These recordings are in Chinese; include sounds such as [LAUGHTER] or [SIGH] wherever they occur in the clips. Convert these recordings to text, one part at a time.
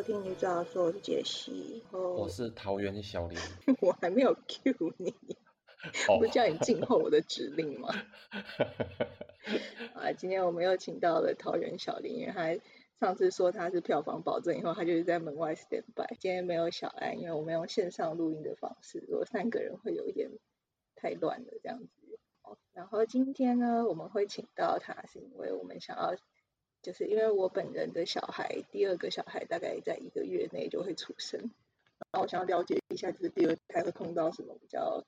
收听你早说，我是杰西。我是桃园小林。[LAUGHS] 我还没有 Q 你，不叫你静候我的指令吗？[LAUGHS] 啊，今天我们又请到了桃园小林，因为他上次说他是票房保证，以后他就是在门外 stand by。今天没有小安，因为我们用线上录音的方式，如果三个人会有一点太乱了这样子。然后今天呢，我们会请到他，是因为我们想要。就是因为我本人的小孩，第二个小孩大概在一个月内就会出生，然后我想要了解一下，就是第二胎会碰到什么比较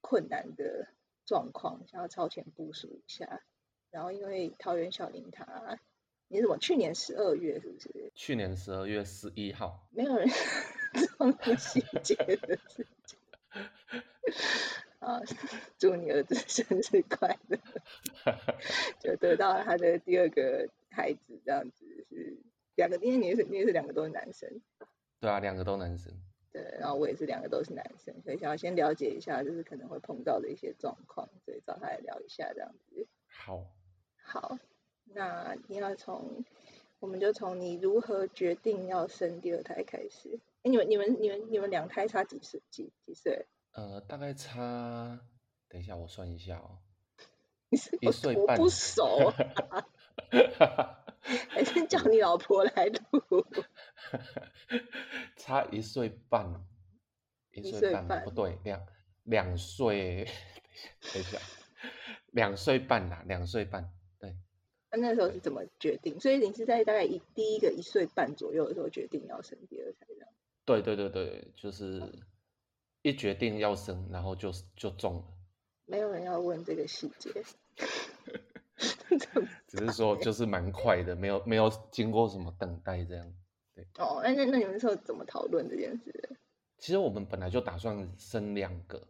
困难的状况，想要超前部署一下。然后因为桃园小林他，你怎么？去年十二月是不是？去年十二月十一号。没有人 [LAUGHS] 这么细节的事情。啊，祝你儿子生日快乐！[LAUGHS] 就得到了他的第二个。孩子这样子是两个，因为你是你也是两个都是男生，对啊，两个都男生，对，然后我也是两个都是男生，所以想要先了解一下，就是可能会碰到的一些状况，所以找他来聊一下这样子。好，好，那你要从，我们就从你如何决定要生第二胎开始。哎，你们你们你们你们两胎差几岁几几岁？呃，大概差，等一下我算一下哦，[LAUGHS] 一岁半，不熟。[LAUGHS] 还是叫你老婆来录，[LAUGHS] 差一岁半，一岁半不对，两两岁，等一下，两岁半啦，两岁半，对。那那时候是怎么决定？所以你是在大概一第一个一岁半左右的时候决定要生第二胎的？对对对对，就是一决定要生，然后就就中了。没有人要问这个细节。[LAUGHS] 只是说就是蛮快的，没有没有经过什么等待这样，对。哦，那那那你们是怎么讨论这件事？其实我们本来就打算生两个，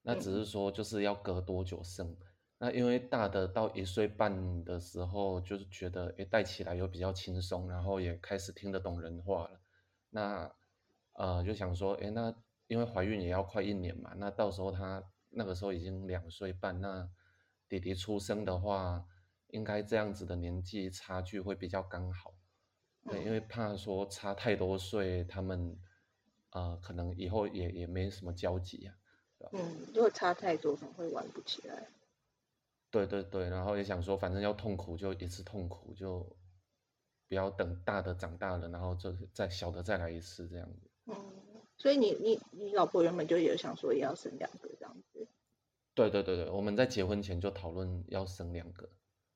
那只是说就是要隔多久生。那因为大的到一岁半的时候，就是觉得诶带起来又比较轻松，然后也开始听得懂人话了。那呃就想说，诶那因为怀孕也要快一年嘛，那到时候他那个时候已经两岁半，那弟弟出生的话。应该这样子的年纪差距会比较刚好，对，因为怕说差太多岁，他们呃可能以后也也没什么交集呀，嗯，如果差太多，可能会玩不起来。对对对，然后也想说，反正要痛苦就一次痛苦，就不要等大的长大了，然后就再小的再来一次这样子。嗯，所以你你你老婆原本就有想说也要生两个这样子。对对对对，我们在结婚前就讨论要生两个。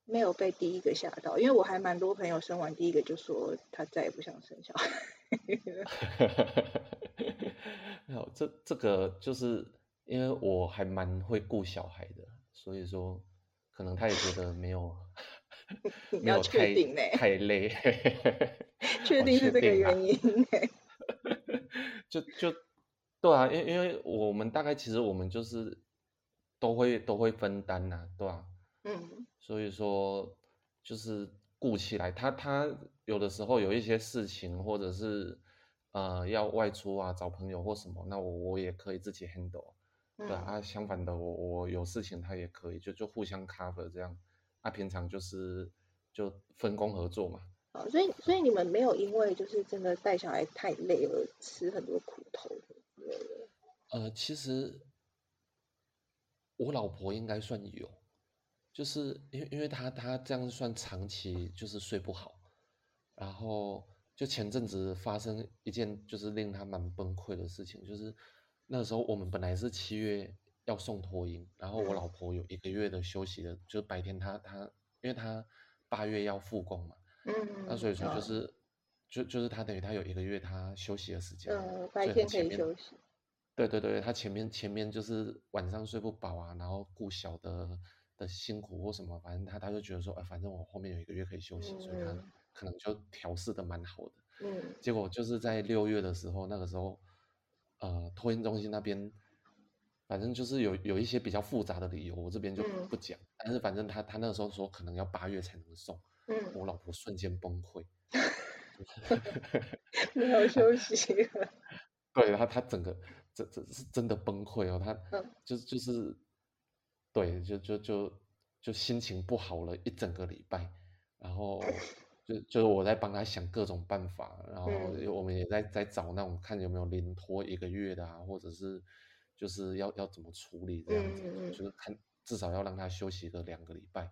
没有被第一个吓到，因为我还蛮多朋友生完第一个就说他再也不想生小孩。[LAUGHS] [LAUGHS] 没有，这这个就是因为我还蛮会顾小孩的，所以说可能他也觉得没有 [LAUGHS] 没有太太累，确定是这个原因就就对啊，因因为我们大概其实我们就是都会都会分担呐，对吧？嗯。所以说，就是顾起来，他他有的时候有一些事情，或者是呃要外出啊，找朋友或什么，那我我也可以自己 handle，对啊。相反的，我我有事情他也可以，就就互相 cover 这样。啊，平常就是就分工合作嘛。啊，所以所以你们没有因为就是真的带小孩太累而吃很多苦头之类的。呃，其实我老婆应该算有。就是因为因为她她这样算长期就是睡不好，然后就前阵子发生一件就是令她蛮崩溃的事情，就是那时候我们本来是七月要送托婴，然后我老婆有一个月的休息的，就是白天她她因为她八月要复工嘛，嗯，那所以说就是就就是他等于他有一个月他休息的时间，嗯，白天可以休息，对对对，他前面前面就是晚上睡不饱啊，然后顾小的。的辛苦或什么，反正他他就觉得说，哎，反正我后面有一个月可以休息，所以他可能就调试的蛮好的。嗯，结果就是在六月的时候，那个时候，呃，托运中心那边，反正就是有有一些比较复杂的理由，我这边就不讲。但是反正他他那个时候说，可能要八月才能送。嗯，我老婆瞬间崩溃 [LAUGHS] [LAUGHS] 没有休息。对他他整个这这是真的崩溃哦，他就就是。对，就就就就心情不好了一整个礼拜，然后 [LAUGHS] 就就是我在帮他想各种办法，然后嗯我们也在在找那种看有没有临拖一个月的啊，或者是就是要要怎么处理这样子，就是看至少要让他休息个两个礼拜，对，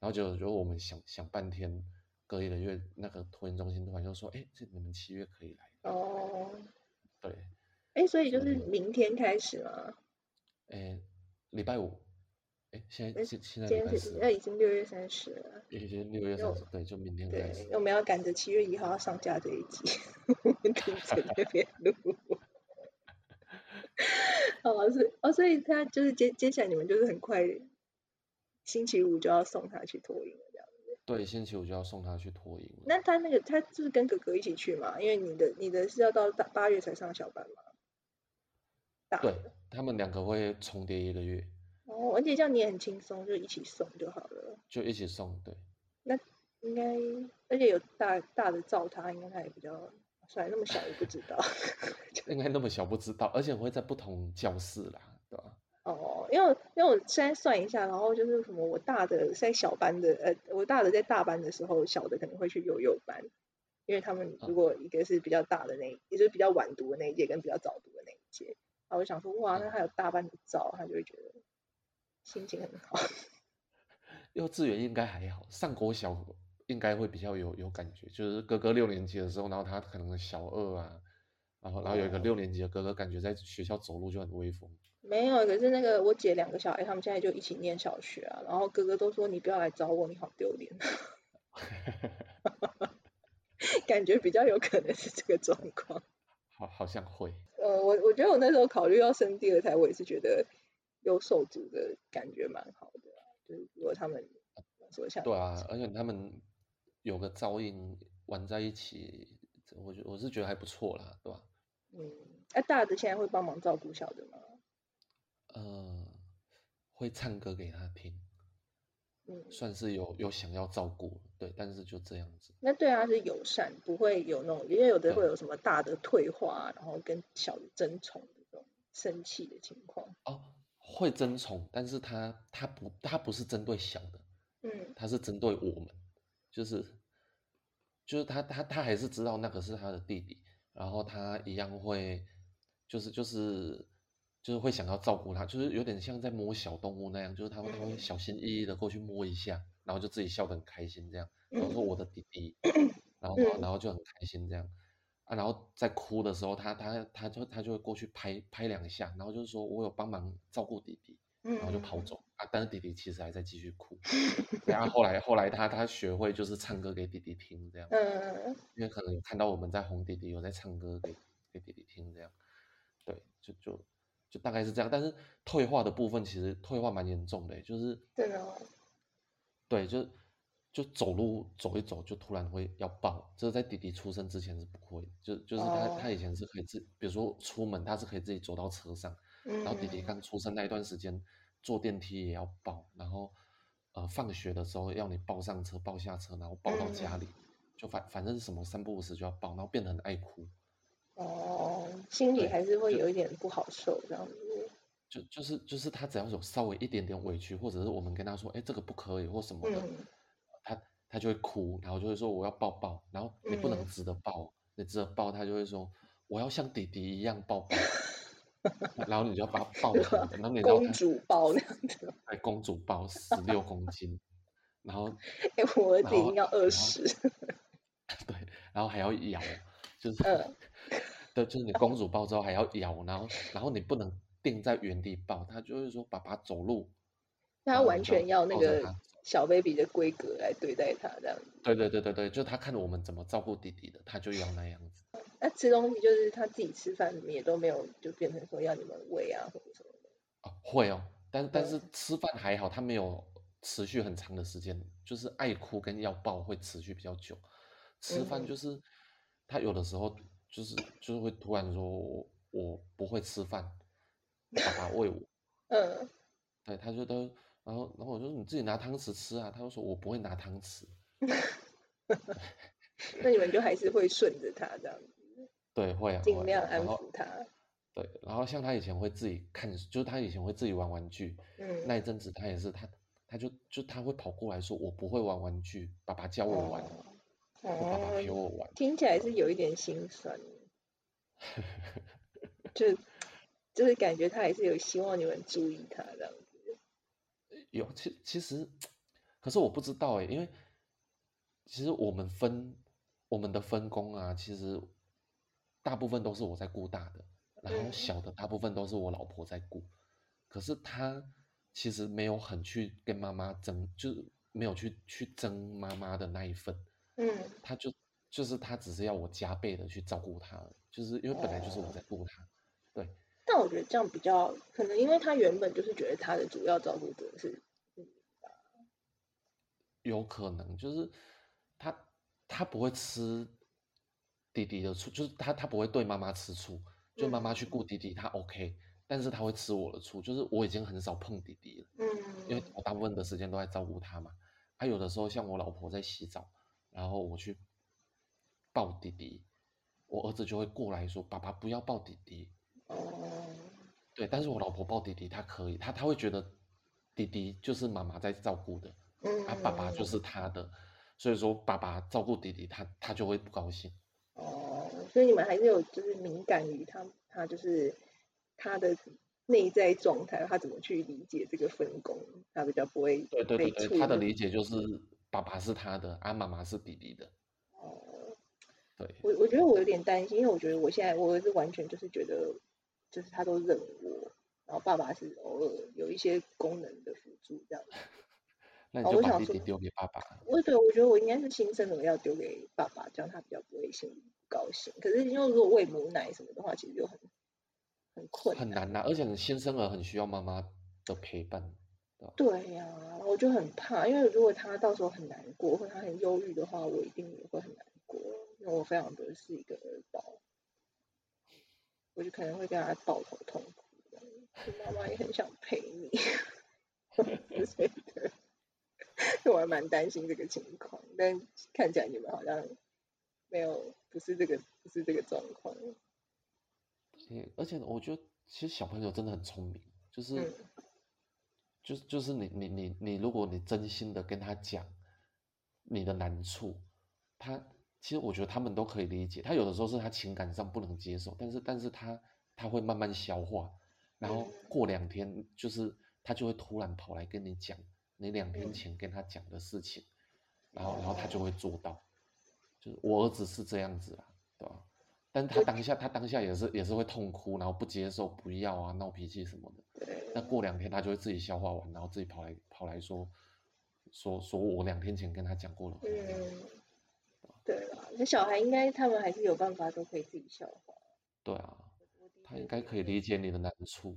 然后就就我们想想半天，隔一个月那个托运中心突然就说，哎，这你们七月可以来，哦，对，哎，所以就是明天开始吗？哎，礼拜五，哎，现在诶现现在那已经六月三十了，已经六月三十，对，就明天开对，始。我们要赶着七月一号要上架这一集，我们停在 [LAUGHS] 那边录。[LAUGHS] 哦，所以哦，所以他就是接接下来你们就是很快，星期五就要送他去托婴了，这样子。对，星期五就要送他去托婴了。那他那个他就是跟哥哥一起去嘛？因为你的你的是要到大八月才上小班嘛？大对他们两个会重叠一个月，哦，而且这样你也很轻松，就一起送就好了。就一起送。对，那应该，而且有大大的照他，应该他也比较，算了，那么小也不知道。[LAUGHS] 应该那么小不知道，而且会在不同教室啦，对吧？哦，因为因为我现在算一下，然后就是什么，我大的在小班的，呃，我大的在大班的时候，小的可能会去幼幼班，因为他们如果一个是比较大的那，也就是比较晚读的那一届，跟比较早读的那一届，然后我就想说，哇，那还有大班的照，他就会觉得心情很好。[LAUGHS] 幼稚园应该还好，上国小应该会比较有有感觉，就是哥哥六年级的时候，然后他可能小二啊，然后然后有一个哦六年级的哥哥，感觉在学校走路就很威风。没有，可是那个我姐两个小孩，他们现在就一起念小学啊，然后哥哥都说你不要来找我，你好丢脸，[LAUGHS] 感觉比较有可能是这个状况。好，好像会。呃，我我觉得我那时候考虑要生第二胎，我也是觉得有手足的感觉蛮好的啊、就是如果他们说像对啊，而且他们有个照应玩在一起，我觉我是觉得还不错啦，对吧？嗯，那、大的现在会帮忙照顾小的吗？呃，会唱歌给他听，嗯，算是有有想要照顾，对，但是就这样子。那对他是友善，不会有那种，因为有的会有什么大的退化，然后跟小的争宠的这种生气的情况。哦，会争宠，但是他他不他不是针对小的，嗯他是针对我们，就是就是他他他还是知道那个是他的弟弟，然后他一样会就是就是就是会想要照顾他，就是有点像在摸小动物那样，就是他会他会嗯小心翼翼的过去摸一下，然后就自己笑得很开心这样，然后说嗯我的弟弟，然后然后嗯然后就很开心这样。啊，然后在哭的时候，他他他就他就会过去拍拍两下，然后就是说我有帮忙照顾弟弟，然后就跑嗯走啊。但是弟弟其实还在继续哭。然后后来后来他他学会就是唱歌给弟弟听这样，嗯因为可能有看到我们在哄弟弟，有在唱歌给给弟弟听这样，对，就就就大概是这样。但是退化的部分其实退化蛮严重的，就是对的哦对，就就走路走一走就突然会要抱，这是在弟弟出生之前是不会，就就是他哦他以前是可以自，比如说出门他是可以自己走到车上。嗯，然后弟弟刚出生那一段时间，坐电梯也要抱，然后呃放学的时候要你抱上车、抱下车，然后抱到家嗯里，就反反正是什么三不五时就要抱，然后变得很爱哭，哦，心里对还是会有一点不好受这样子。就就是就是他只要有稍微一点点委屈，或者是我们跟他说，哎这个不可以或什么的，嗯。他他就会哭，然后就会说我要抱抱，然后你不能嗯。直的抱，你直的抱他就会说我要像弟弟一样抱抱，[LAUGHS] 然后你就要把他抱成，然后你公主抱那样子，哎公主抱十六公斤，然后 [LAUGHS] 哎、我儿子已经要二十，[LAUGHS] 对，然后还要咬，就是，嗯对，就是你公主抱之后还要摇，然后然后你不能定在原地抱，他就是说爸爸走路，那他完全要那个小 baby 的规格来对待他这样子。对对对对对，就他看我们怎么照顾弟弟的，他就要那样子。[LAUGHS] 那吃东西就是他自己吃饭，你们也都没有就变成说要你们喂啊或者什么的。哦，会哦，但但是嗯吃饭还好，他没有持续很长的时间，就是爱哭跟要抱会持续比较久。吃饭嗯就是他有的时候就是就是会突然说我我不会吃饭，爸爸喂我。[LAUGHS] 嗯，对，他就他，然后然后我就说你自己拿汤匙吃啊，他就说我不会拿汤匙。那你们就还是会顺着他这样子，对，会啊，会尽量安抚他。对，然后像他以前会自己看，就是他以前会自己玩玩具，嗯那一阵子他也是他他就就他会跑过来说：“我不会玩玩具，爸爸教我玩，哦我爸爸陪我玩。听起来是有一点心酸，[LAUGHS] 就就是感觉他还是有希望你们注意他这样子。有其其实，可是我不知道哎，因为其实我们分我们的分工啊，其实大部分都是我在顾大的，然后嗯小的大部分都是我老婆在顾。可是他其实没有很去跟妈妈争，就是没有去去争妈妈的那一份，嗯。他就就是他只是要我加倍的去照顾他，就是因为本来就是我在顾他，对，但我觉得这样比较可能，因为他原本就是觉得他的主要照顾者是有可能就是他他不会吃弟弟的醋，就是他他不会对妈妈吃醋，就妈妈去顾弟弟他 OK，但是他会吃我的醋，就是我已经很少碰弟弟了，嗯因为。嗯我大部分的时间都在照顾他嘛。他、有的时候像我老婆在洗澡，然后我去抱弟弟，我儿子就会过来说：“爸爸不要抱弟弟。”哦对，但是我老婆抱弟弟，她可以，她她会觉得弟弟就是妈妈在照顾的，嗯啊，爸爸就是他的，所以说爸爸照顾弟弟，他他就会不高兴。哦，所以你们还是有就是敏感于他他就是他的内在状态，他怎么去理解这个分工，他比较不会对对对他的理解就是爸爸是他的，啊，妈妈是弟弟的。哦，对，我我觉得我有点担心，因为我觉得我现在我儿子完全就是觉得，就是他都认我，然后爸爸是偶尔有一些功能的辅助这样子。[LAUGHS] 那你想弟弟丢给爸爸。我对我觉得我应该是新生儿要丢给爸爸，这样他比较不会心里不高兴。可是因为如果喂母奶什么的话，其实就很很困很难呐、而且新生儿很需要妈妈的陪伴。对呀、我就很怕，因为如果他到时候很难过，或他很忧郁的话，我一定也会很难过，因为我非常的是一个儿宝，我就可能会跟他抱头痛哭妈妈也很想陪你之类的，[LAUGHS] 我还蛮担心这个情况，但看起来你们好像没有，不是这个，不是这个状况，嗯，而且我觉得其实小朋友真的很聪明，就是、嗯就是就是你你你你，如果你真心的跟他讲你的难处，他其实我觉得他们都可以理解。他有的时候是他情感上不能接受，但是但是他他会慢慢消化，然后嗯过两天就是他就会突然跑来跟你讲你两天嗯前跟他讲的事情，然后然后他就会做到。就是我儿子是这样子啊，对吧？但是他当下他当下也是也是会痛哭，然后不接受、不要啊、闹脾气什么的。对，那过两天他就会自己消化完，然后自己跑来跑来说说说我两天前跟他讲过了。嗯，对啊，那小孩应该他们还是有办法都可以自己消化。对啊，他应该可以理解你的难处。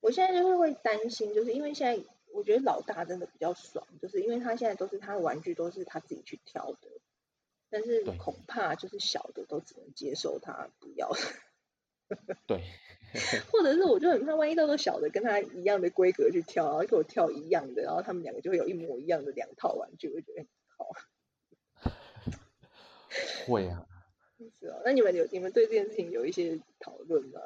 我现在就是会担心，就是因为现在我觉得老大真的比较爽，就是因为他现在都是他的玩具都是他自己去挑的，但是对恐怕就是小的都只能接受他不要，对，[LAUGHS] 或者是我就很怕，万一到时候小的跟他一样的规格去挑，然后给我挑一样的，然后他们两个就会有一模一样的两套玩具，我就觉得很好。会啊。[LAUGHS] 是哦，那你们有你们对这件事情有一些讨论吗？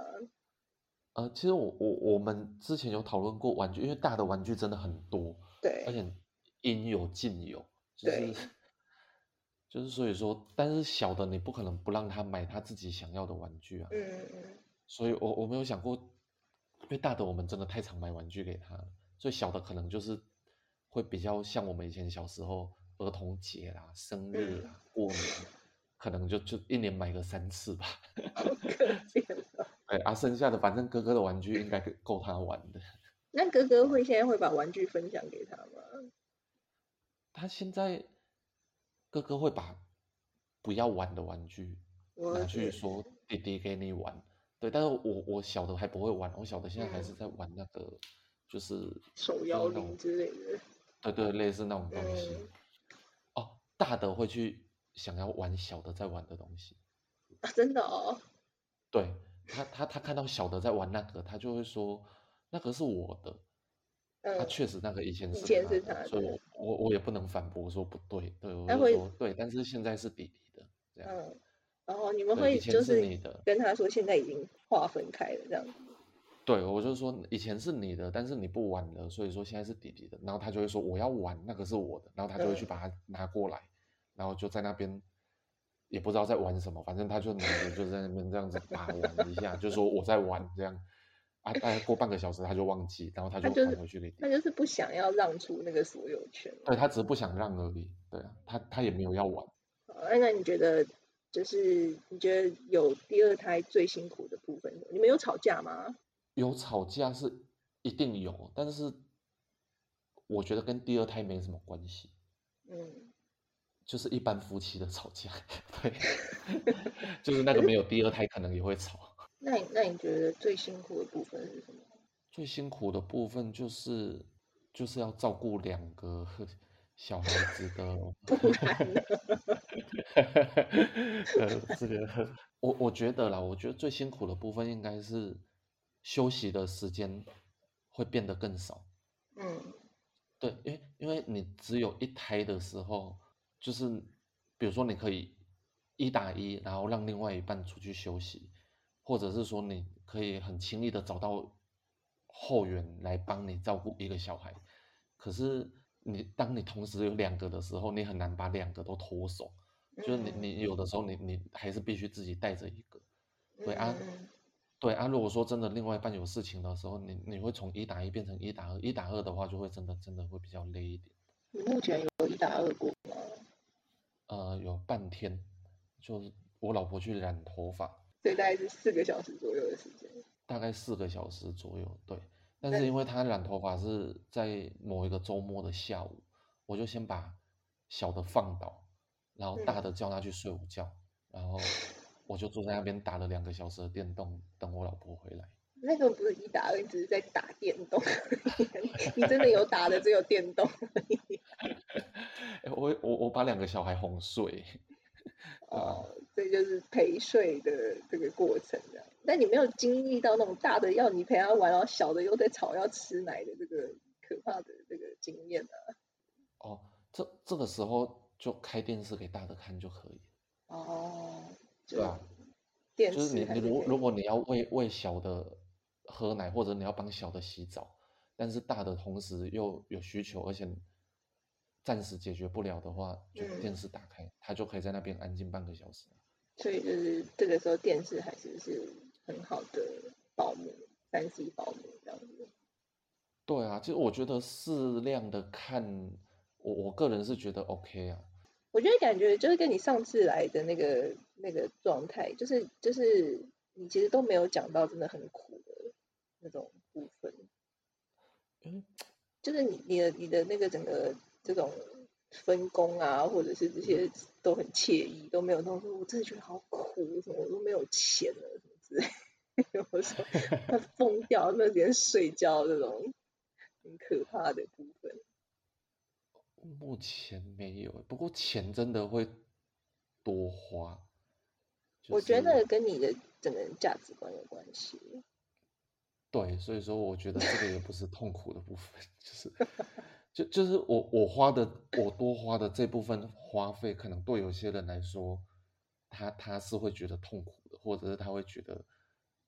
呃，其实我我我们之前有讨论过玩具，因为大的玩具真的很多，对而，且应有尽有，就对是就是所以说，但是小的你不可能不让他买他自己想要的玩具啊。嗯嗯所以我我没有想过，因为大的我们真的太常买玩具给他了，所以小的可能就是会比较像我们以前小时候儿童节啦、生日啦、过年，可能就就一年买个三次吧。好可怜哦。对啊，剩下的反正哥哥的玩具应该够他玩的。那哥哥会现在会把玩具分享给他吗？他现在哥哥会把不要玩的玩具拿去说弟弟给你玩，对，但是我我小的还不会玩，我小的现在还是嗯在玩那个，就是手摇铃之类的。对对，类似那种东西。嗯哦，大的会去想要玩小的在玩的东西，啊，真的哦。对他他他看到小的在玩那个，他就会说那个是我的，他嗯，确实那个以前是他的，前是他所以我我我也不能反驳说不对，对我说对，但是现在是弟弟的这样，嗯，然后你们对，会以前就是是你的，跟他说现在已经划分开了这样。对，我就说以前是你的，但是你不玩了，所以说现在是弟弟的。然后他就会说我要玩，那个是我的，然后他就会去把它拿过来，然后就在那边也不知道在玩什么，反正他就拿着就在那边这样子把玩一下，就说我在玩这样。啊，大概过半个小时他就忘记，然后他就返回去。他就是不想要让出那个所有权。对他只是不想让而已。对啊，他他也没有要玩。那那你觉得？就是你觉得有第二胎最辛苦的部分，你们有吵架吗？有吵架是一定有，但是我觉得跟第二胎没什么关系。嗯，就是一般夫妻的吵架，[LAUGHS] 对，[LAUGHS] 就是那个没有第二胎可能也会吵。那你那你觉得最辛苦的部分是什么？最辛苦的部分就是就是要照顾两个 [LAUGHS] 小孩子的。[LAUGHS] 不？呃，这个我我觉得啦，我觉得最辛苦的部分应该是休息的时间会变得更少。嗯，对，因为因为你只有一胎的时候，就是比如说你可以一打一，然后让另外一半出去休息，或者是说你可以很轻易的找到后援来帮你照顾一个小孩。可是你当你同时有两个的时候，你很难把两个都脱手。就是你，你有的时候你你还是必须自己带着一个，对啊，对啊。如果说真的另外一半有事情的时候，你你会从一打一变成一打二，一打二的话就会真的真的会比较累一点。你目前有一打二过吗？呃，有半天，就是我老婆去染头发，所以大概是四个小时左右的时间。大概四个小时左右，对。但是因为他染头发是在某一个周末的下午，我就先把小的放倒。然后大的叫他去睡午觉，然后我就坐在那边打了两个小时的电动，等我老婆回来。那个不是一打二，只是在打电动。你真的有打的只有电动。[LAUGHS] 我我我把两个小孩哄睡。哦，这就是陪睡的这个过程的。但你没有经历到那种大的要你陪他玩，然后小的又在吵要吃奶的这个可怕的这个经验啊。哦，这这个时候。就开电视给大的看就可以。哦，对啊，就是你你如如果你要喂喂小的喝奶，或者你要帮小的洗澡，但是大的同时又有需求，而且暂时解决不了的话，就电视打开，他就可以在那边安静半个小时。所以就是这个时候电视还是是很好的保姆，三 C 保姆这样子。对啊，其实我觉得适量的看，我我个人是觉得 OK 啊。我觉得感觉就是跟你上次来的那个那个状态，就是就是你其实都没有讲到真的很苦的那种部分，嗯，就是你你的你的那个整个这种分工啊，或者是这些都很惬意，都没有那种说我真的觉得好苦，什么我都没有钱了什么之类，[LAUGHS] 我说 [LAUGHS] 他疯掉，那连睡觉这种很可怕的部分。目前没有，不过钱真的会多花。我觉得跟你的整个人价值观有关系。对，所以说我觉得这个也不是痛苦的部分，就是就就是我我花的我多花的这部分花费，可能对有些人来说，他他是会觉得痛苦的，或者是他会觉得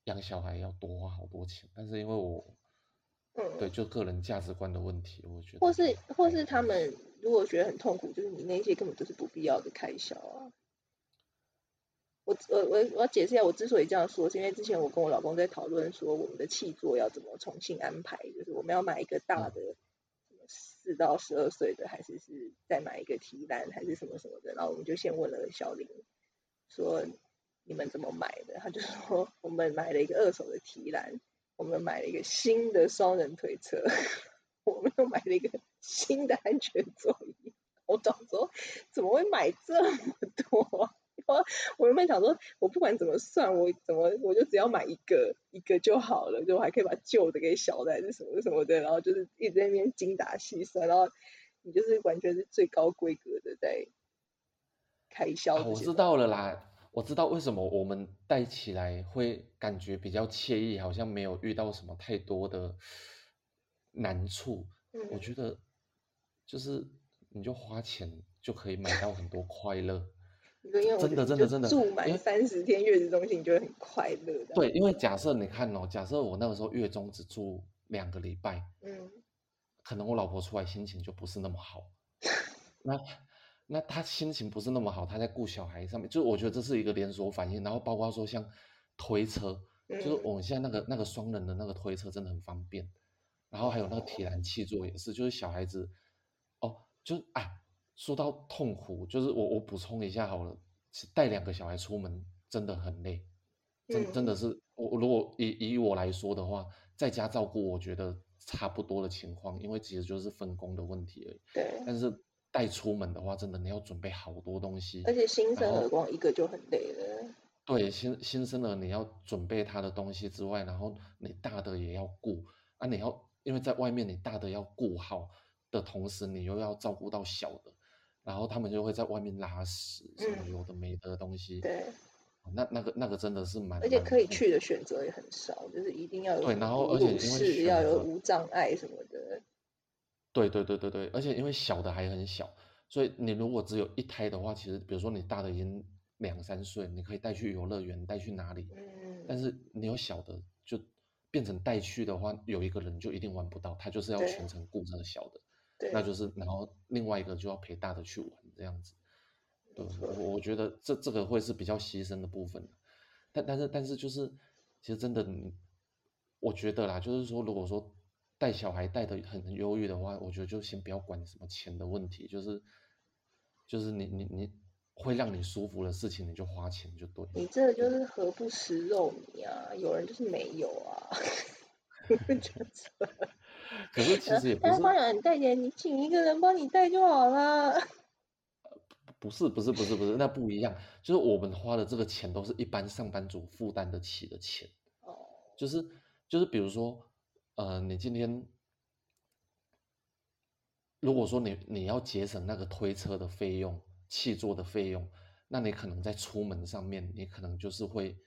养小孩要多花好多钱，但是因为我。嗯，对，就个人价值观的问题，我觉得。或是或是他们如果觉得很痛苦，就是你那些根本就是不必要的开销啊。我我我我要解释一下，我之所以这样说，是因为之前我跟我老公在讨论说，我们的气座要怎么重新安排，就是我们要买一个大的，四到十二岁的，还是是再买一个提篮，还是什么什么的。然后我们就先问了小林，说你们怎么买的？他就说我们买了一个二手的提篮。我们买了一个新的双人推车，我们又买了一个新的安全座椅。我早说怎么会买这么多？我我原本想说，我不管怎么算，我怎么我就只要买一个一个就好了，就我还可以把旧的给小的还是什么什么的，然后就是一直在那边精打细算，然后你就是完全是最高规格的在开销。我知道了啦。我知道为什么我们戴起来会感觉比较惬意，好像没有遇到什么太多的难处。我觉得就是你就花钱就可以买到很多快乐。真的真的真的住满三十天月子中心，你就会很快乐的。，对，因为假设你看哦，假设我那个时候月中只住两个礼拜，嗯可能我老婆出来心情就不是那么好，[LAUGHS] 那那她心情不是那么好，她在顾小孩上面，就是我觉得这是一个连锁反应。然后包括说像推车，就是嗯我们现在那个那个双人的那个推车真的很方便，然后还有那个铁栏气座也是，就是小孩子哦，就是啊，说到痛苦，就是我我补充一下好了，带两个小孩出门真的很累，真真的嗯是我我如果以以我来说的话，在家照顾我觉得差不多的情况，因为其实就是分工的问题而已。对，但是带出门的话，真的你要准备好多东西，而且新生儿光一个就很累了。对新新生儿你要准备他的东西之外，然后你大的也要顾啊，你要因为在外面你大的要顾好的同时，你又要照顾到小的，然后他们就会在外面拉屎什么嗯有的没的东西，对，那那个那个真的是蛮而且可以去的选择也很少，就是一定要有对然后而且因为要有无障碍什么的。对对对对对，而且因为小的还很小，所以你如果只有一胎的话，其实比如说你大的已经两三岁，你可以带去游乐园，带去哪里？但嗯，是你有小的，就变成带去的话，有一个人就一定玩不到，他就是要全程顾着小的，对，那就是然后另外一个就要陪大的去玩这样子。对，我我觉得这这个会是比较牺牲的部分，但但是但是就是其实真的，我觉得啦，就是说如果说带小孩带的很忧郁的话，我觉得就先不要管什么钱的问题，就是就是你你你会让你舒服的事情，你就花钱就对了。你这个就是何不食肉糜啊？有人就是没有啊。[LAUGHS] 就是可是其实也不是但是帮你带点，你请一个人帮你带就好了。[LAUGHS] 不是不是不是不是，那不一样，就是我们花的这个钱都是一般上班族负担得起的钱。哦，就是就是比如说，呃，你今天如果说你你要节省那个推车的费用、气座的费用，那你可能在出门上面，你可能就是会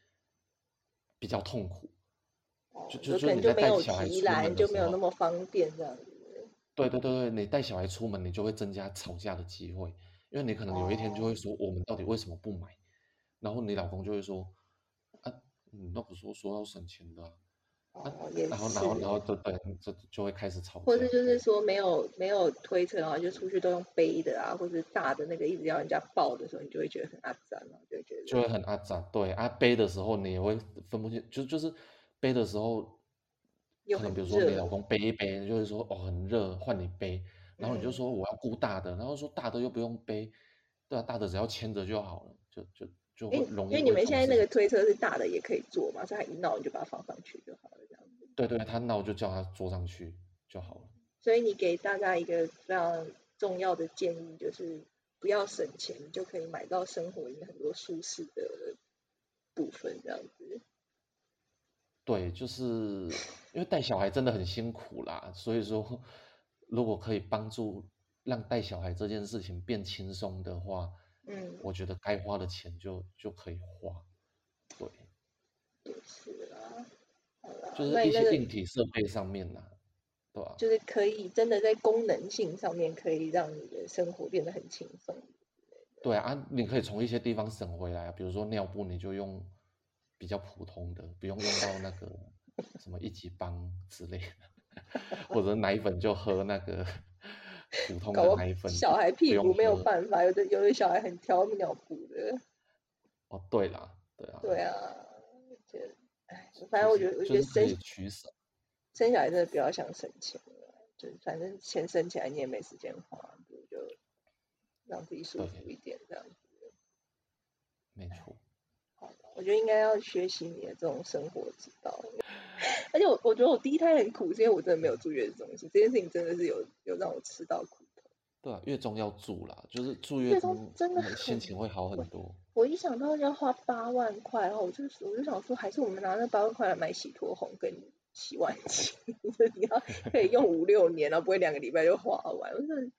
比较痛苦。就就有可能就你在没有提篮，就没有那么方便这样子。对对对对，你带小孩出门，你就会增加吵架的机会，因为你可能有一天就会说，我们到底为什么不买？然后你老公就会说，啊，你那不是说说要省钱的啊、哦，然后然后然后就对，就就会开始吵。或者是就是说没有没有推车，然后就出去都用背的啊，或者是大的那个一直要人家抱的时候，你就会觉得很阿脏啊，就会觉得就会很阿杂，对啊，背的时候你也会分不清，就就是背的时候，可能比如说你老公背一背，就会说哦很热，换你背，然后你就嗯说我要顾大的，然后说大的又不用背，对啊，大的只要牵着就好了，就就就因会容易为因为你们现在那个推车是大的也可以坐嘛，所以他一闹你就把它放上去就好了这样子。对对，他闹就叫他坐上去就好了。所以你给大家一个非常重要的建议，就是不要省钱，就可以买到生活里面很多舒适的部分这样子。对，就是因为带小孩真的很辛苦啦，所以说如果可以帮助让带小孩这件事情变轻松的话，嗯，我觉得该花的钱就就可以花。对，也是啦。就是一些硬体设备上面呐、对吧、就是可以真的在功能性上面可以让你的生活变得很轻松。对啊，啊你可以从一些地方省回来啊，比如说尿布，你就用比较普通的，不用用到那个什么一级棒之类的，或者奶粉就喝那个普通的奶粉，小孩屁股没有喝办法，有的有的小孩很挑尿布的。哦，对啦，对啊，对啊，就哎，反正我觉得，我觉得生取舍。生小孩真的不要想省钱了，就反正钱省起来你也没时间花，不如就让自己舒服一点这样子。没错，我觉得应该要学习你的这种生活之道。[LAUGHS] 而且我我觉得我第一胎很苦，是因为我真的没有住月子中心，这件事情真的是有有让我吃到苦头。对啊，月中要住啦，就是住月月中中真的你心情会好很多。我一想到要花八万块，然后我就我就想说，还是我们拿那八万块来买洗脱红跟洗碗机，[LAUGHS] 就是你要可以用五六年，然后不会两个礼拜就花完。我真的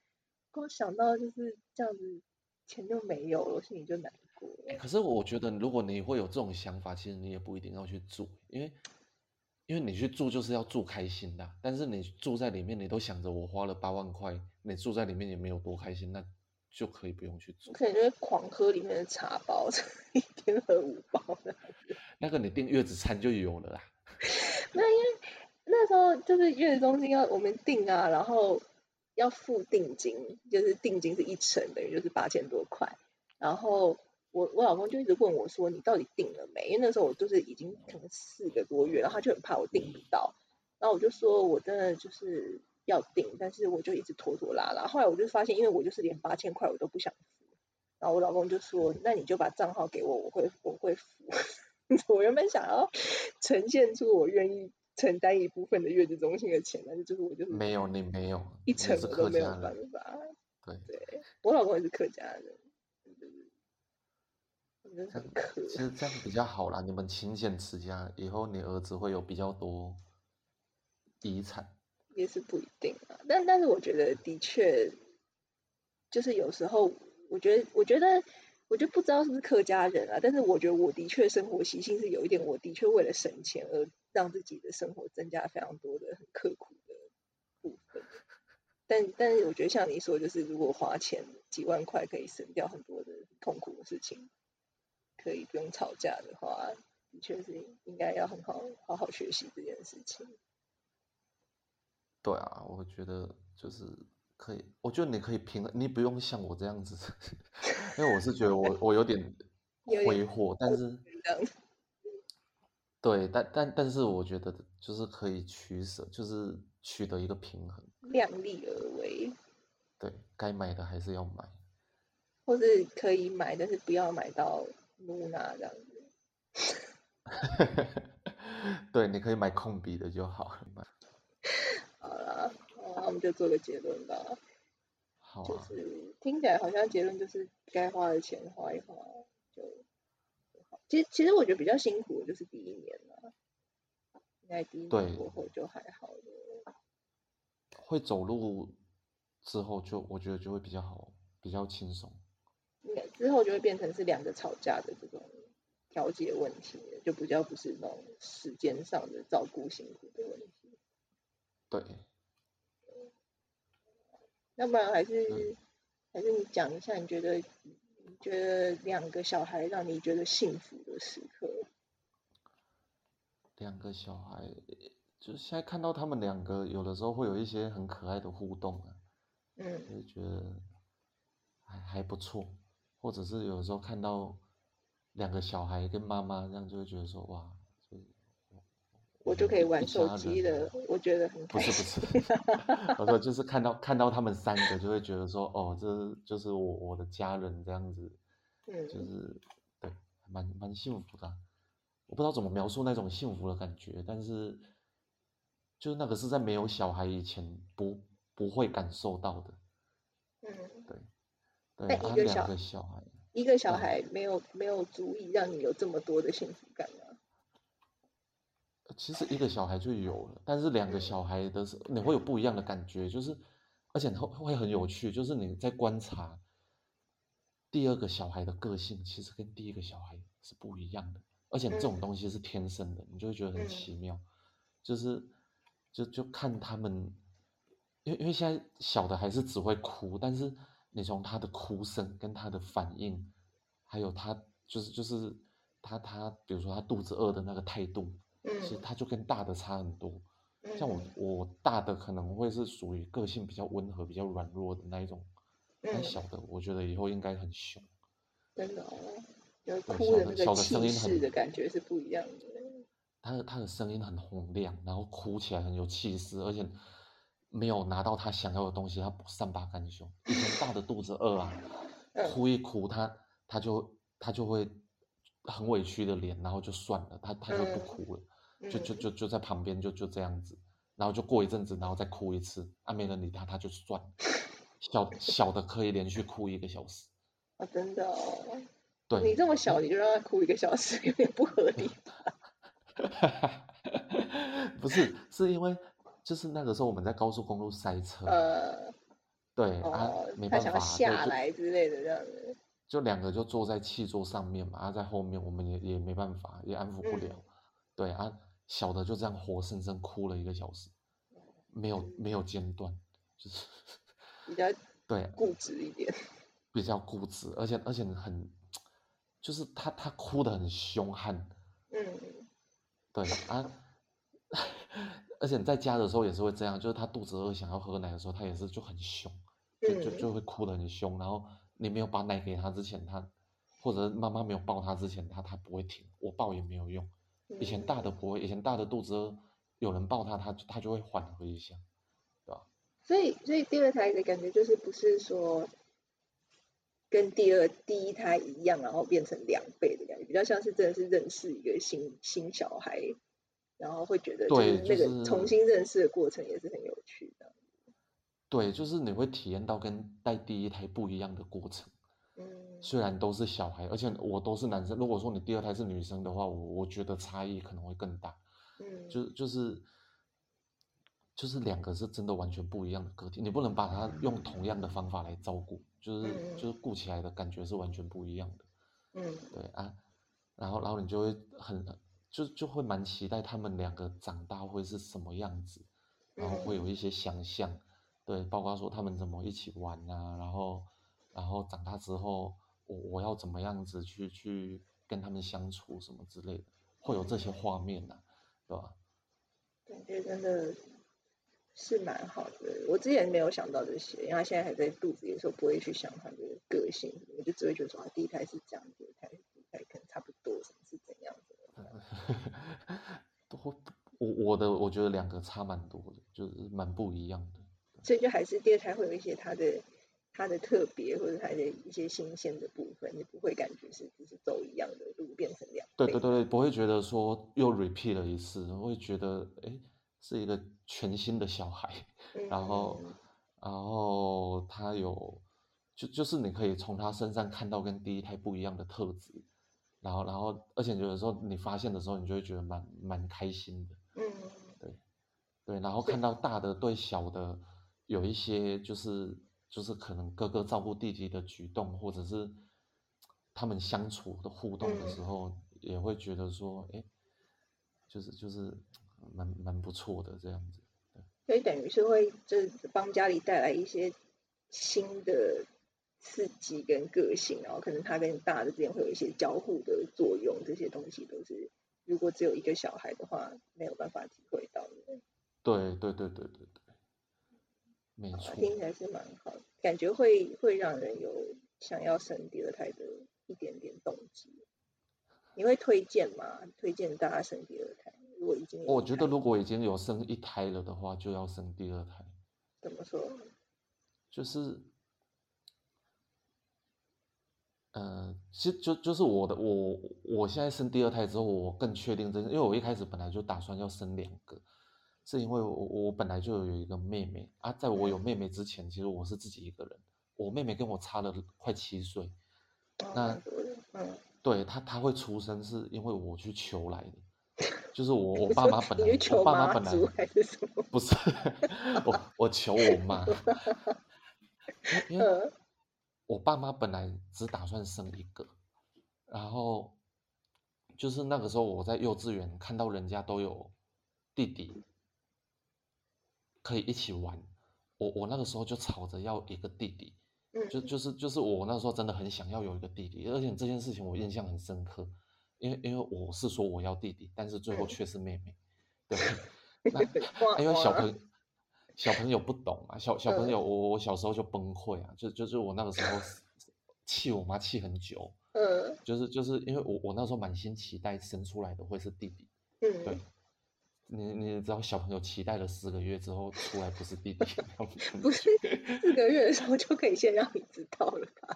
光想到就是这样子，钱就没有了，我心里就难过。欸可是我觉得，如果你会有这种想法，其实你也不一定要去住，因为因为你去住就是要住开心的啊，但是你住在里面，你都想着我花了八万块，你住在里面也没有多开心，那就可以不用去住。可能就是狂喝里面的茶包，[LAUGHS] 一天喝五包的。那个你订月子餐就有了啦。[LAUGHS] 那因为那时候就是月子中心要我们订啊，然后要付定金，就是定金是一成，等于就是八千多块。然后我我老公就一直问我说：“你到底订了没？”因为那时候我就是已经可能四个多月，然后他就很怕我订不到。然后我就说：“我真的就是要订，但是我就一直拖拖拉拉。”后来我就发现，因为我就是连八千块我都不想付。然后我老公就说：“那你就把账号给我，我会我会付。” [LAUGHS] 我原本想要呈现出我愿意承担一部分的月子中心的钱，但是就是我就是没有，你没有一成我都没有办法。对，我老公也是客家人。其实这样比较好啦，你们勤俭持家，以后你儿子会有比较多遗产。也是不一定啊，但但是我觉得的确，就是有时候我觉得，我觉得。我就不知道是不是客家人啊，但是我觉得我的确生活习性是有一点，我的确为了省钱而让自己的生活增加非常多的很刻苦的部分。但但是我觉得像你说，就是如果花钱几万块可以省掉很多的痛苦的事情，可以不用吵架的话，的确是应该要很好好好学习这件事情。对啊，我觉得就是。可以，我觉得你可以平，你不用像我这样子，[LAUGHS] 因为我是觉得我我有点挥霍，但是对，但但但是我觉得就是可以取舍，就是取得一个平衡，量力而为。对该买的还是要买，或是可以买，但是不要买到露娜这样子。[LAUGHS] 对，你可以买控笔的就好。我们就做个结论吧，好，就是听起来好像结论就是该花的钱花一花就好。其实其实我觉得比较辛苦的就是第一年了，应该第一年过后就还好了。会走路之后就我觉得就会比较好，比较轻松。之后就会变成是两个吵架的这种调节问题，就比较不是那种时间上的照顾辛苦的问题。对。要不然还是还是你讲一下，你觉得你觉得两个小孩让你觉得幸福的时刻？两个小孩，就现在看到他们两个，有的时候会有一些很可爱的互动啊，嗯，就觉得还还不错，或者是有时候看到两个小孩跟妈妈这样，就会觉得说哇。我就可以玩手机了，我觉得很不是不是，[LAUGHS] 我说就是看到看到他们三个，就会觉得说哦，这就是我我的家人这样子，嗯，就是对，蛮蛮幸福的，我不知道怎么描述那种幸福的感觉，但是就是那个是在没有小孩以前不不会感受到的，嗯，对，对，一个小孩，一个小孩没有没有足以让你有这么多的幸福感吗？其实一个小孩就有了，但是两个小孩的时你会有不一样的感觉，就是而且会会很有趣，就是你在观察第二个小孩的个性，其实跟第一个小孩是不一样的，而且这种东西是天生的，你就会觉得很奇妙，就是就就看他们，因为因为现在小的还是只会哭，但是你从他的哭声跟他的反应，还有他就是就是他他比如说他肚子饿的那个态度。其实他就跟大的差很多，像我我大的可能会是属于个性比较温和、比较软弱的那一种，但小的我觉得以后应该很凶。真的哦，有哭的那个气势的感觉是不一样的。他的他的声音很洪亮，然后哭起来很有气势，而且没有拿到他想要的东西，他不善罢甘休。以前大的肚子饿啊，[LAUGHS] 哭一哭，他他就他就会很委屈的脸，然后就算了，他他就不哭了。就就就就在旁边，就就这样子，然后就过一阵子，然后再哭一次，啊，没人理他，他就算。小 [LAUGHS] 小的可以连续哭一个小时。啊，真的哦。对。你这么小，你就让他哭一个小时，有点不合理。[LAUGHS] 不是，是因为就是那个时候我们在高速公路塞车。呃。对啊，没办法。下来之类的这样子。就两个就坐在汽座上面嘛，啊，在后面我们也也没办法，也安抚不了。对啊。小的就这样活生生哭了一个小时，没有没有间断，就是比较对固执一点。[LAUGHS] 比较固执，而且而且很，就是他他哭的很凶悍，嗯，对啊，而且你在家的时候也是会这样，就是他肚子饿想要喝奶的时候，他也是就很凶，就就就会哭得很凶，然后你没有把奶给他之前，他或者妈妈没有抱他之前，他他不会停，我抱也没有用，以前大的不会，以前大的肚子饿有人抱他，他他就会缓和一下，对吧？所以所以第二胎的感觉就是不是说。跟第二第一胎一样，然后变成两倍的感觉，比较像是真的是认识一个新新小孩，然后会觉得就是那个重新认识的过程也是很有趣的。对，就是你会体验到跟带第一胎不一样的过程。嗯，虽然都是小孩，而且我都是男生。如果说你第二胎是女生的话，我我觉得差异可能会更大。嗯，就就是就是两个是真的完全不一样的个体，你不能把它用同样的方法来照顾。就是就是顾起来的感觉是完全不一样的，嗯，对啊，然后然后你就会很就就会蛮期待他们两个长大会是什么样子，然后会有一些想象，对，包括说他们怎么一起玩啊，然后然后长大之后我我要怎么样子去去跟他们相处什么之类的，会有这些画面呐，对吧？感觉真的。是蛮好的，我之前没有想到这些，因为他现在还在肚子里的时候，不会去想他的个性，我就只会觉得说，第一胎是这样，第二胎第二胎可能差不多，什么是怎样的。[LAUGHS] 都我我的我觉得两个差蛮多的，就是蛮不一样的。所以就还是第二胎会有一些它的它的特别，或者它的一些新鲜的部分，你不会感觉是只是走一样的路变成两。对对对，不会觉得说又 repeat 了一次，会觉得哎。是一个全新的小孩，然后，然后他有，就就是你可以从他身上看到跟第一胎不一样的特质，然后，然后，而且有的时候你发现的时候，你就会觉得蛮蛮开心的，嗯，对，对，然后看到大的对小的有一些就是就是可能哥哥照顾弟弟的举动，或者是他们相处的互动的时候，也会觉得说，哎，就是就是。蛮蛮不错的这样子，所以等于是会就是帮家里带来一些新的刺激跟个性，然后可能他跟大的之间会有一些交互的作用，这些东西都是如果只有一个小孩的话没有办法体会到的。对对对对对对，没错，听起来是蛮好，感觉会会让人有想要生第二胎的一点点动机。你会推荐吗？推荐大家生第二胎？如果已经我觉得如果已经有生一胎了的话，就要生第二胎。怎么说？就是，呃，其实就就是我的我我现在生第二胎之后，我更确定这，因为我一开始本来就打算要生两个，是因为我我本来就有一个妹妹啊，在我有妹妹之前，其实我是自己一个人，我妹妹跟我差了快七岁，那嗯，对她她会出生是因为我去求来的。就是我，我 [LAUGHS] 爸妈本来，我爸妈本来不是 [LAUGHS] 我，我求我妈，[LAUGHS] 因为我爸妈本来只打算生一个，然后就是那个时候我在幼稚园看到人家都有弟弟可以一起玩，我我那个时候就吵着要一个弟弟，就就是就是我那时候真的很想要有一个弟弟，而且这件事情我印象很深刻。因为因为我是说我要弟弟，但是最后却是妹妹，对，[LAUGHS] 那 [LAUGHS] 因为小朋小朋友不懂啊，小小朋友我我小时候就崩溃啊，就就是我那个时候 [LAUGHS] 气我妈气很久，嗯，就是就是因为我我那时候满心期待生出来的会是弟弟，嗯，对，你你知道小朋友期待了四个月之后出来不是弟弟，不是四个月的时候就可以先让你知道了吧？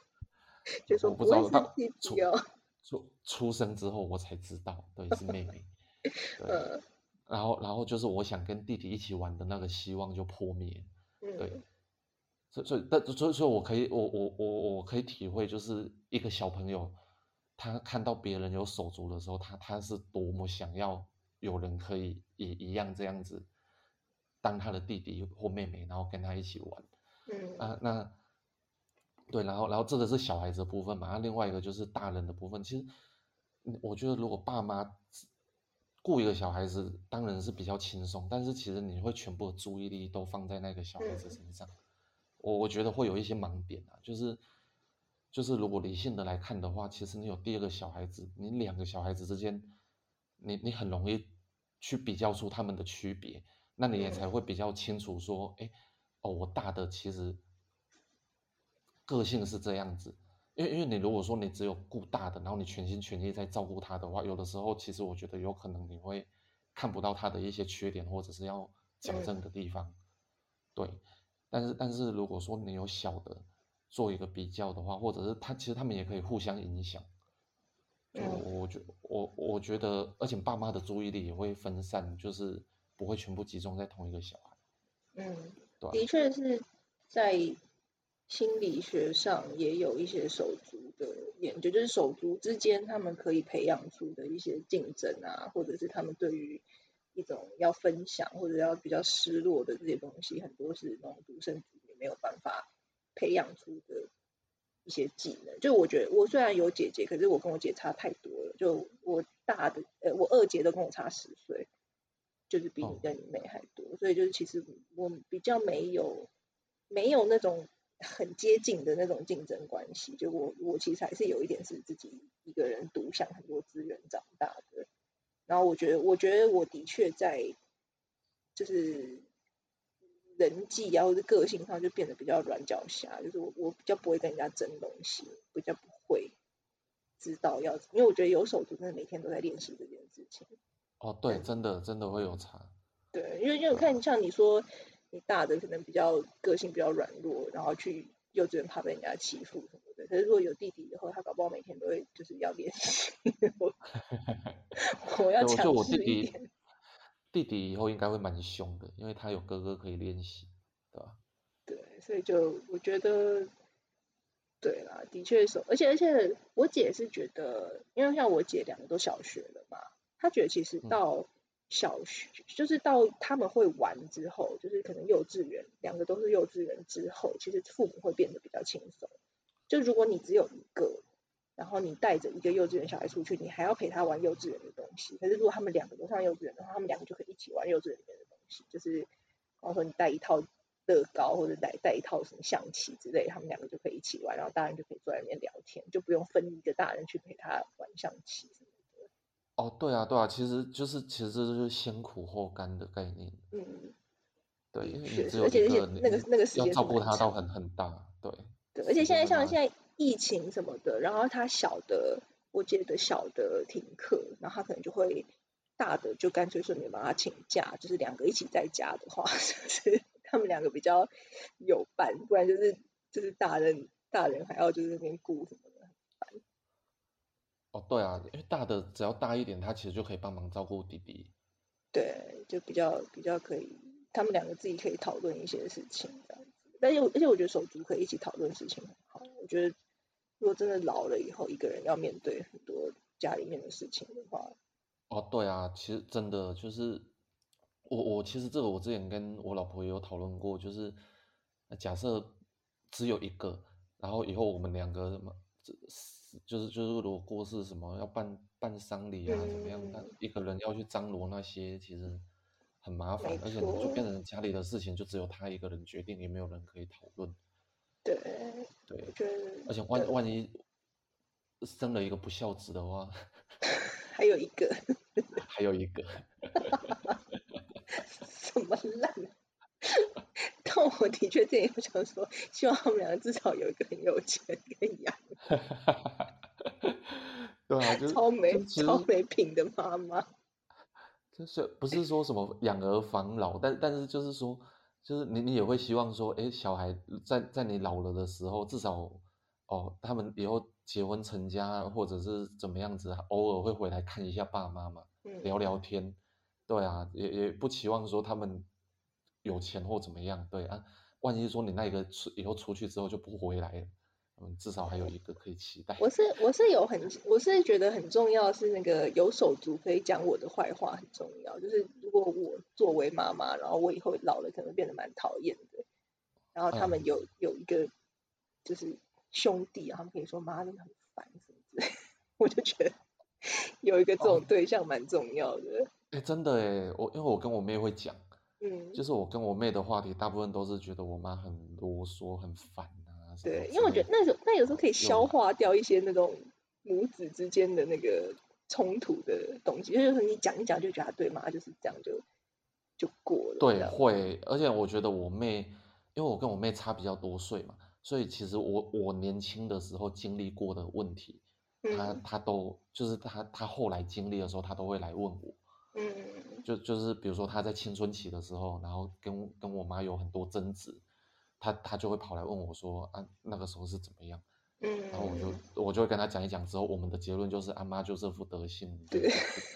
就说不知道他弟弟哦。出出生之后我才知道，对，是妹妹。[LAUGHS] 对，然后然后就是我想跟弟弟一起玩的那个希望就破灭。对，所以所以但所以说我可以我我我我可以体会，就是一个小朋友他看到别人有手足的时候，他他是多么想要有人可以也一样这样子当他的弟弟或妹妹，然后跟他一起玩。嗯啊那。对，然后，然后这个是小孩子的部分嘛，那另外一个就是大人的部分。其实，我觉得如果爸妈雇一个小孩子，当然是比较轻松，但是其实你会全部的注意力都放在那个小孩子身上，我我觉得会有一些盲点啊，就是就是如果理性的来看的话，其实你有第二个小孩子，你两个小孩子之间，你你很容易去比较出他们的区别，那你也才会比较清楚说，哎，哦，我大的其实个性是这样子。因为因为你如果说你只有顾大的，然后你全心全意在照顾他的话，有的时候其实我觉得有可能你会看不到他的一些缺点或者是要矫正的地方，对。但是但是如果说你有小的做一个比较的话，或者是他其实他们也可以互相影响，就我觉我我觉得，而且爸妈的注意力也会分散，就是不会全部集中在同一个小孩。嗯，的确是在。心理学上也有一些手足的研究，就是手足之间他们可以培养出的一些竞争啊，或者是他们对于一种要分享或者要比较失落的这些东西，很多是那种独生子女没有办法培养出的一些技能。就我觉得，我虽然有姐姐，可是我跟我姐差太多了。就我大的，呃，我二姐都跟我差十岁，就是比你跟你妹还多，所以就是其实我比较没有没有那种。很接近的那种竞争关系，就我我其实还是有一点是自己一个人独享很多资源长大的，然后我觉得我觉得我的确在就是人际啊或者个性上就变得比较软脚虾，就是我我比较不会跟人家争东西，比较不会知道要，因为我觉得有手足真的每天都在练习这件事情。哦，对，真的真的会有差。对，因为因为我看像你说。大的可能比较个性比较软弱，然后去幼稚园怕被人家欺负什么的。可是如果有弟弟以后，他搞不好每天都会就是要练习。我 [LAUGHS] 要强势一点。弟弟以后应该会蛮凶的，因为他有哥哥可以练习，对吧？[LAUGHS] 对，所以就我觉得，对啦，的确是，而且而且我姐是觉得，因为像我姐两个都小学了嘛，她觉得其实到。小学就是到他们会玩之后，就是可能幼稚园两个都是幼稚园之后，其实父母会变得比较轻松。就如果你只有一个，然后你带着一个幼稚园小孩出去，你还要陪他玩幼稚园的东西。可是如果他们两个都上幼稚园的话，他们两个就可以一起玩幼稚园里面的东西。就是，比方说你带一套乐高或者带带一套什么象棋之类，他们两个就可以一起玩，然后大人就可以坐在里面聊天，就不用分一个大人去陪他玩象棋。哦，对啊，对啊，其实就是其实这就是先苦后甘的概念。嗯，对，因为你只有一个，那个那个要照顾他到很很大，对。对，而且现在像现在疫情什么的，然后他小的，我记得小的停课，然后他可能就会大的就干脆顺便帮他请假，就是两个一起在家的话，[LAUGHS] 就是他们两个比较有伴，不然就是就是大人大人还要就是那边顾什么。哦，对啊，因为大的只要大一点，他其实就可以帮忙照顾弟弟。对，就比较比较可以，他们两个自己可以讨论一些事情这样子。但是，而且我觉得手足可以一起讨论事情很好。我觉得，如果真的老了以后，一个人要面对很多家里面的事情的话，哦，对啊，其实真的就是我我其实这个我之前跟我老婆也有讨论过，就是假设只有一个，然后以后我们两个什么这。就是就是，如果过世什么要办办丧礼啊，怎么样？那一个人要去张罗那些，其实很麻烦，而且就变成家里的事情就只有他一个人决定，也没有人可以讨论。对对，而且万万一生了一个不孝子的话，[LAUGHS] 还有一个，[LAUGHS] 还有一个，[LAUGHS] 什么烂？[LAUGHS] 但我的确这也想说，希望他们两个至少有一个很有钱可以养。对啊，就是超没超没品的妈妈。就是不是说什么养儿防老，但但是就是说，就是你你也会希望说，哎，小孩在在你老了的时候，至少哦，他们以后结婚成家或者是怎么样子，偶尔会回来看一下爸妈嘛，聊聊天。对啊，也也不期望说他们有钱或怎么样。对啊，万一说你那个出以后出去之后就不回来了。嗯，至少还有一个可以期待。我是我是有很，我是觉得很重要是那个有手足可以讲我的坏话很重要。就是如果我作为妈妈，然后我以后老了可能变得蛮讨厌的，然后他们有有一个就是兄弟，他们可以说妈真的很烦什么之类，[LAUGHS] 我就觉得有一个这种对象蛮重要的。哎，真的哎，我因为我跟我妹会讲，嗯，就是我跟我妹的话题大部分都是觉得我妈很啰嗦很烦。啊。对，因为我觉得那时候那有时候可以消化掉一些那种母子之间的那个冲突的东西，就是你讲一讲就觉得对嘛，就是这样就就过了。对，会，而且我觉得我妹，因为我跟我妹差比较多岁嘛，所以其实我我年轻的时候经历过的问题，她她都就是她她后来经历的时候，她都会来问我。嗯，就就是比如说他在青春期的时候，然后跟跟我妈有很多争执，他他就会跑来问我说啊那个时候是怎么样？嗯，然后我就我就会跟他讲一讲之后，我们的结论就是阿妈就这副德性，对，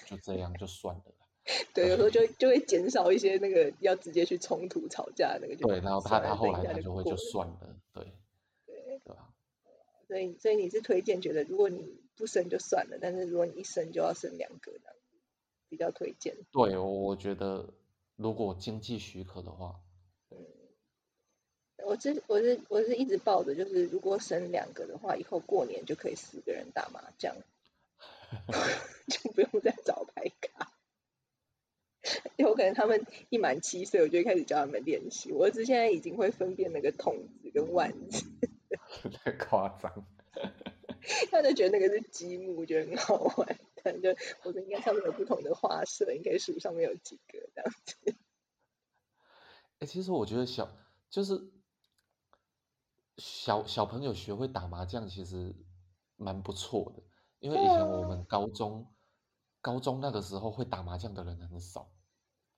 就这样就算了。[LAUGHS] 对，有时候就就会减少一些那个要直接去冲突吵架那个。对，然后他他后来他就会就算了，对，对，对吧？所以所以你是推荐觉得如果你不生就算了，但是如果你一生就要生两个的。比较推荐。对，我觉得如果经济许可的话，嗯，我是我是我是一直抱着，就是如果生两个的话，以后过年就可以四个人打麻将，[LAUGHS] 就不用再找牌卡。有可能他们一满七岁，我就开始教他们练习。我儿子现在已经会分辨那个筒子跟万子，[LAUGHS] 太夸张。[LAUGHS] 他就觉得那个是积木，觉得很好玩。就我的应该上面有不同的花色，应该数上面有几个这样子。哎，其实我觉得小就是小小朋友学会打麻将，其实蛮不错的。因为以前我们高中高中那个时候会打麻将的人很少，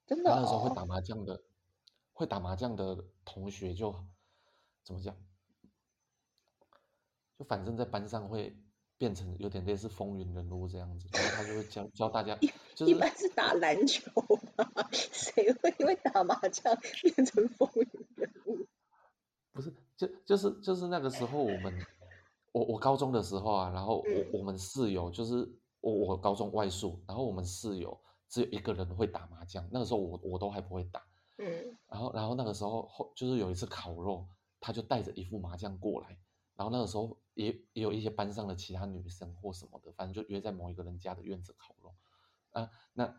真的。那时候会打麻将的会打麻将的同学就怎么讲？就反正在班上会。变成有点类似风云人物这样子，然后他就会教教大家，就是一般是打篮球吧，谁会因为打麻将变成风云人物？不是，就就是就是那个时候我们，我我高中的时候啊，然后我我们室友就是我我高中外宿，然后我们室友只有一个人会打麻将，那个时候我我都还不会打，嗯，然后然后那个时候后就是有一次烤肉，他就带着一副麻将过来。然后那个时候也也有一些班上的其他女生或什么的，反正就约在某一个人家的院子烤肉，啊，那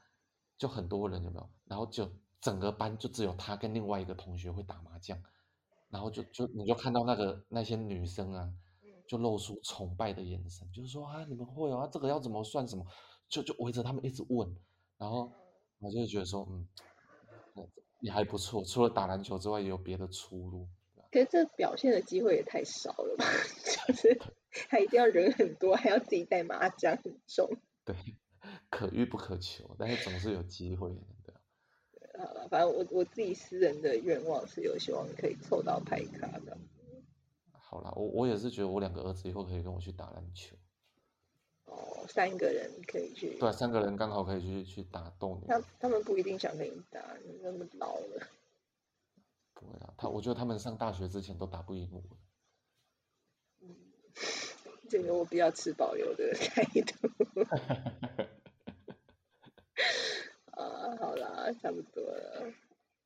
就很多人有没有？然后就整个班就只有他跟另外一个同学会打麻将，然后就就你就看到那个那些女生啊，就露出崇拜的眼神，就是说啊你们会啊这个要怎么算什么，就就围着他们一直问，然后我就觉得说嗯，[TSK] 也还不错，除了打篮球之外也有别的出路。可是这表现的机会也太少了吧？[LAUGHS] 就是还一定要人很多，还要自己带麻将很重。对，可遇不可求，但是总是有机会的。好了，反正我我自己私人的愿望是有希望可以凑到牌卡的。好了，我我也是觉得我两个儿子以后可以跟我去打篮球。哦，三个人可以去。对，三个人刚好可以去去打斗牛。他他们不一定想跟你打，你那么老了。不会啊，他我觉得他们上大学之前都打不赢我。嗯，[LAUGHS] 这个我比较持保留的态度。[LAUGHS] 啊，好啦，差不多了。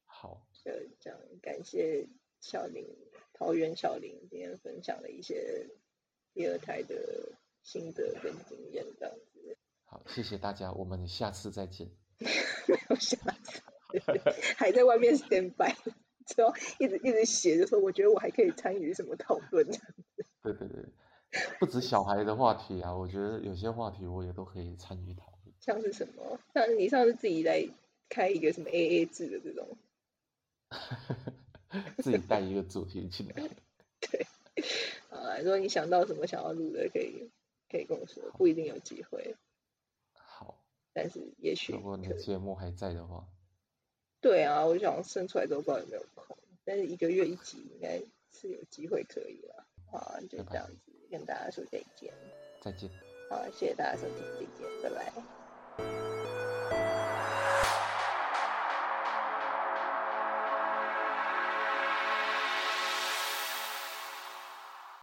好。就这样，感谢小林桃园小林今天分享了一些第二胎的心得跟经验，这样子。好，谢谢大家，我们下次再见。[LAUGHS] 没有下次，还在外面 stand by。之后一直一直写，就说我觉得我还可以参与什么讨论这样子。[LAUGHS] 对对对，不止小孩的话题啊，我觉得有些话题我也都可以参与讨论。像是什么？像你上次自己来开一个什么 AA 制的这种，[LAUGHS] 自己带一个主题进来。[LAUGHS] 对，啊，如果你想到什么想要录的，可以可以跟我说，不一定有机会。好，但是也许如果你的节目还在的话。对啊我想生出来之后不知道有没有空但是一个月一集应该是有机会可以了。好就这样子跟大家说再见。再见。好谢谢大家收听再见拜拜。